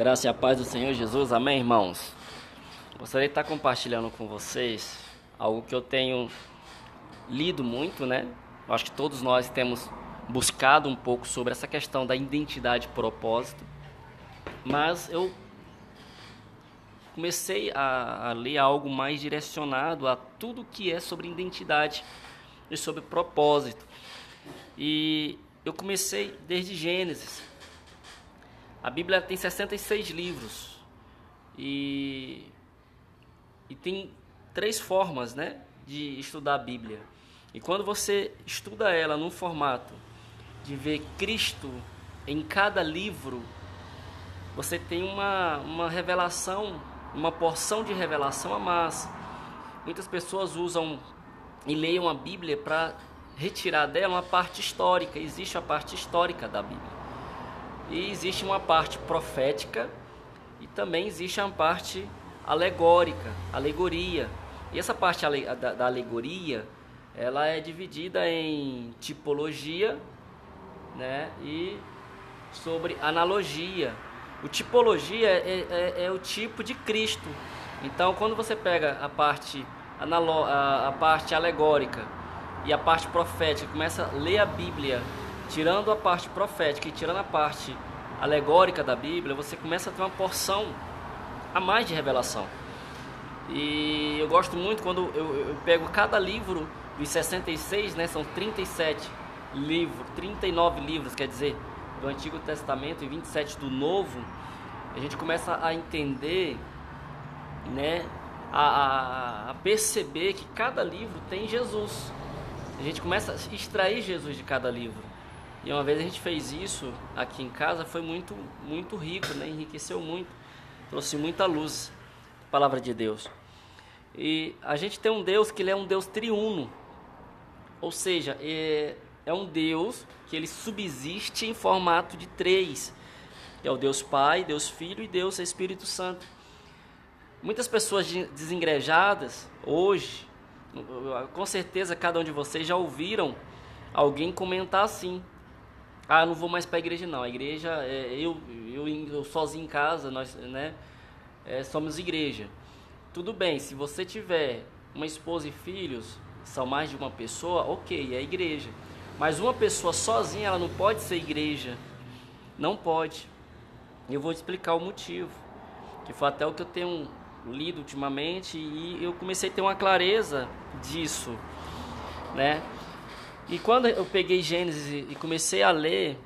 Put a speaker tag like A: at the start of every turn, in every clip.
A: Graça e a paz do Senhor Jesus, amém, irmãos? Gostaria de estar compartilhando com vocês algo que eu tenho lido muito, né? Eu acho que todos nós temos buscado um pouco sobre essa questão da identidade e propósito, mas eu comecei a, a ler algo mais direcionado a tudo que é sobre identidade e sobre propósito. E eu comecei desde Gênesis. A Bíblia tem 66 livros e, e tem três formas né, de estudar a Bíblia. E quando você estuda ela num formato de ver Cristo em cada livro, você tem uma, uma revelação, uma porção de revelação a mais. Muitas pessoas usam e leiam a Bíblia para retirar dela uma parte histórica. Existe a parte histórica da Bíblia. E existe uma parte profética e também existe uma parte alegórica, alegoria. E essa parte da, da alegoria, ela é dividida em tipologia, né, e sobre analogia. O tipologia é, é, é, o tipo de Cristo. Então, quando você pega a parte, a, a parte alegórica e a parte profética, começa a ler a Bíblia, tirando a parte profética e tirando a parte alegórica da Bíblia, você começa a ter uma porção a mais de revelação. E eu gosto muito quando eu, eu pego cada livro dos 66, né, são 37 livros, 39 livros, quer dizer, do Antigo Testamento e 27 do Novo, a gente começa a entender, né, a, a, a perceber que cada livro tem Jesus. A gente começa a extrair Jesus de cada livro. E uma vez a gente fez isso aqui em casa, foi muito, muito rico, né? enriqueceu muito, trouxe muita luz, palavra de Deus. E a gente tem um Deus que ele é um Deus triuno, ou seja, é, é um Deus que ele subsiste em formato de três. É o Deus Pai, Deus Filho e Deus Espírito Santo. Muitas pessoas desengrejadas hoje, com certeza cada um de vocês já ouviram alguém comentar assim: "Ah, não vou mais para a igreja não. A igreja é, eu, eu, eu sozinho em casa, nós, né, é, somos igreja". Tudo bem, se você tiver uma esposa e filhos, são mais de uma pessoa, OK, é igreja. Mas uma pessoa sozinha, ela não pode ser igreja. Não pode. Eu vou explicar o motivo. Que foi até o que eu tenho lido ultimamente e eu comecei a ter uma clareza disso, né? E quando eu peguei Gênesis e comecei a ler,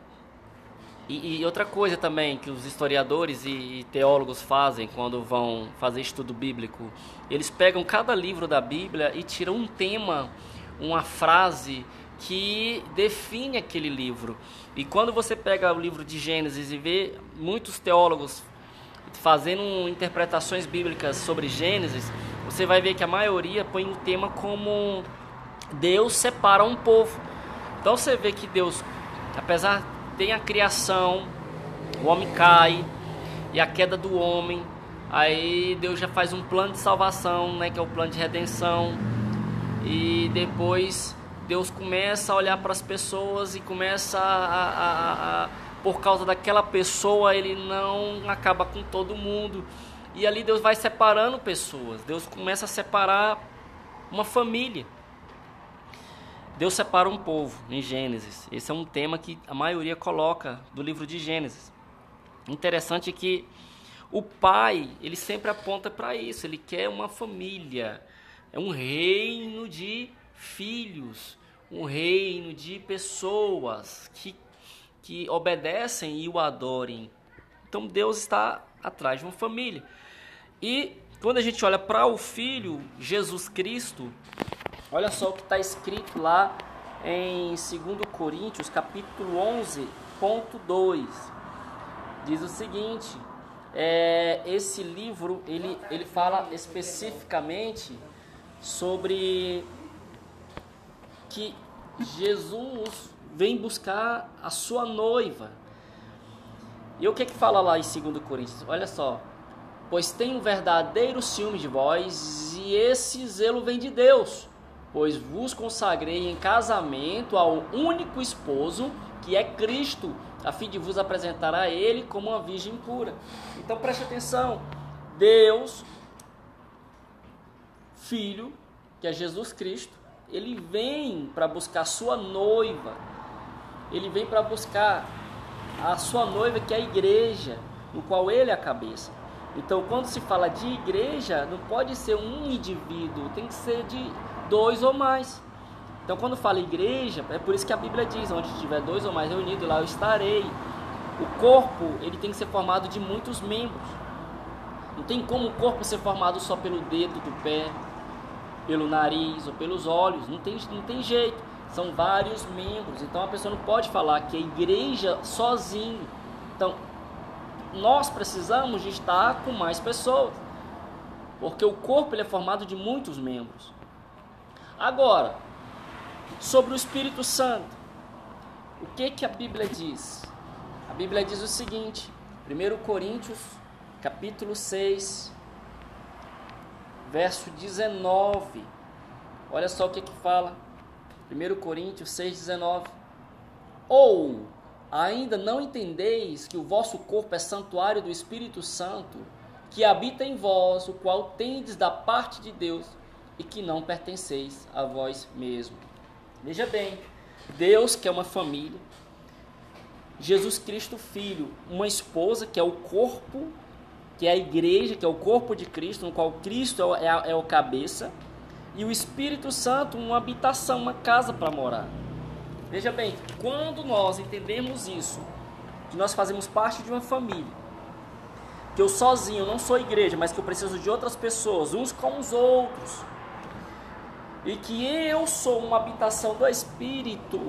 A: e, e outra coisa também que os historiadores e, e teólogos fazem quando vão fazer estudo bíblico, eles pegam cada livro da Bíblia e tiram um tema, uma frase que define aquele livro. E quando você pega o livro de Gênesis e vê muitos teólogos fazendo interpretações bíblicas sobre Gênesis, você vai ver que a maioria põe o tema como Deus separa um povo. Então você vê que Deus, apesar tem a criação, o homem cai e a queda do homem, aí Deus já faz um plano de salvação, né, que é o plano de redenção. E depois Deus começa a olhar para as pessoas e começa a, a, a, por causa daquela pessoa, ele não acaba com todo mundo. E ali Deus vai separando pessoas. Deus começa a separar uma família. Deus separa um povo em Gênesis. Esse é um tema que a maioria coloca do livro de Gênesis. Interessante que o pai, ele sempre aponta para isso, ele quer uma família, é um reino de filhos, um reino de pessoas que, que obedecem e o adorem. Então Deus está atrás de uma família. E quando a gente olha para o Filho, Jesus Cristo, olha só o que está escrito lá em 2 Coríntios, capítulo 11, ponto 2. Diz o seguinte, é, esse livro ele, ele fala especificamente sobre que Jesus vem buscar a sua noiva. E o que é que fala lá em 2 Coríntios? Olha só. Pois tem um verdadeiro ciúme de vós, e esse zelo vem de Deus, pois vos consagrei em casamento ao único esposo, que é Cristo, a fim de vos apresentar a Ele como uma virgem pura. Então preste atenção: Deus, Filho, que é Jesus Cristo, ele vem para buscar sua noiva, ele vem para buscar a sua noiva, que é a igreja, no qual ele é a cabeça. Então, quando se fala de igreja, não pode ser um indivíduo, tem que ser de dois ou mais. Então, quando fala igreja, é por isso que a Bíblia diz: onde tiver dois ou mais reunidos, lá eu estarei. O corpo, ele tem que ser formado de muitos membros. Não tem como o corpo ser formado só pelo dedo do pé, pelo nariz ou pelos olhos. Não tem, não tem jeito. São vários membros. Então, a pessoa não pode falar que é igreja sozinho. Então, nós precisamos de estar com mais pessoas. Porque o corpo ele é formado de muitos membros. Agora, sobre o Espírito Santo, o que que a Bíblia diz? A Bíblia diz o seguinte, 1 Coríntios, capítulo 6, verso 19. Olha só o que que fala. 1 Coríntios 6, 19. Ou ainda não entendeis que o vosso corpo é santuário do Espírito Santo, que habita em vós, o qual tendes da parte de Deus e que não pertenceis a vós mesmo. Veja bem, Deus que é uma família, Jesus Cristo Filho, uma esposa que é o corpo, que é a igreja, que é o corpo de Cristo, no qual Cristo é, é, é o cabeça, e o Espírito Santo, uma habitação, uma casa para morar. Veja bem, quando nós entendemos isso, que nós fazemos parte de uma família, que eu sozinho não sou igreja, mas que eu preciso de outras pessoas, uns com os outros, e que eu sou uma habitação do Espírito,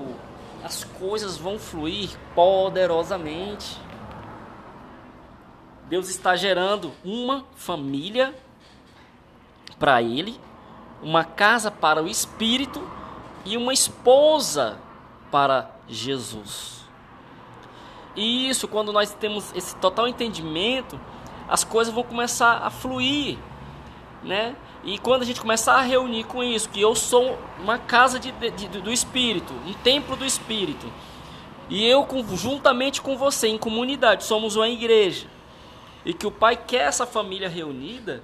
A: as coisas vão fluir poderosamente. Deus está gerando uma família para Ele, uma casa para o Espírito e uma esposa para Jesus. E isso, quando nós temos esse total entendimento, as coisas vão começar a fluir, né? E quando a gente começar a reunir com isso, que eu sou uma casa de, de, do Espírito, um templo do Espírito, e eu juntamente com você, em comunidade, somos uma igreja, e que o Pai quer essa família reunida,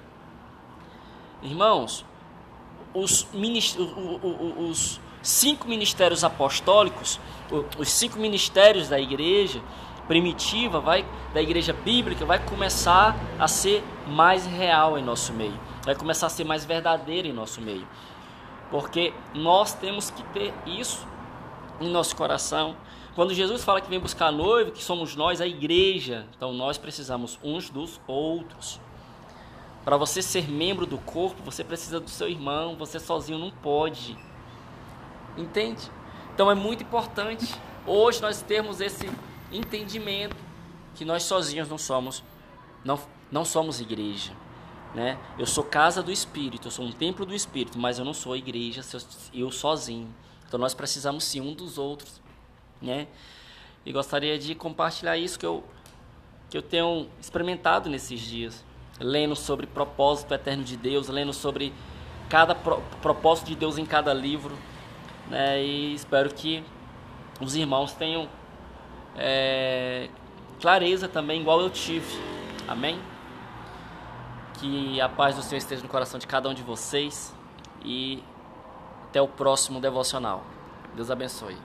A: irmãos, os, os cinco ministérios apostólicos, os cinco ministérios da igreja primitiva, vai, da igreja bíblica, vai começar a ser mais real em nosso meio vai começar a ser mais verdadeiro em nosso meio. Porque nós temos que ter isso em nosso coração. Quando Jesus fala que vem buscar a noiva, que somos nós, a igreja, então nós precisamos uns dos outros. Para você ser membro do corpo, você precisa do seu irmão, você sozinho não pode. Entende? Então é muito importante hoje nós termos esse entendimento que nós sozinhos não somos não, não somos igreja. Né? Eu sou casa do Espírito, eu sou um templo do Espírito, mas eu não sou igreja, eu sozinho. Então nós precisamos sim um dos outros, né? E gostaria de compartilhar isso que eu que eu tenho experimentado nesses dias, lendo sobre propósito eterno de Deus, lendo sobre cada pro, propósito de Deus em cada livro, né? E espero que os irmãos tenham é, clareza também, igual eu tive. Amém? Que a paz do Senhor esteja no coração de cada um de vocês e até o próximo devocional. Deus abençoe.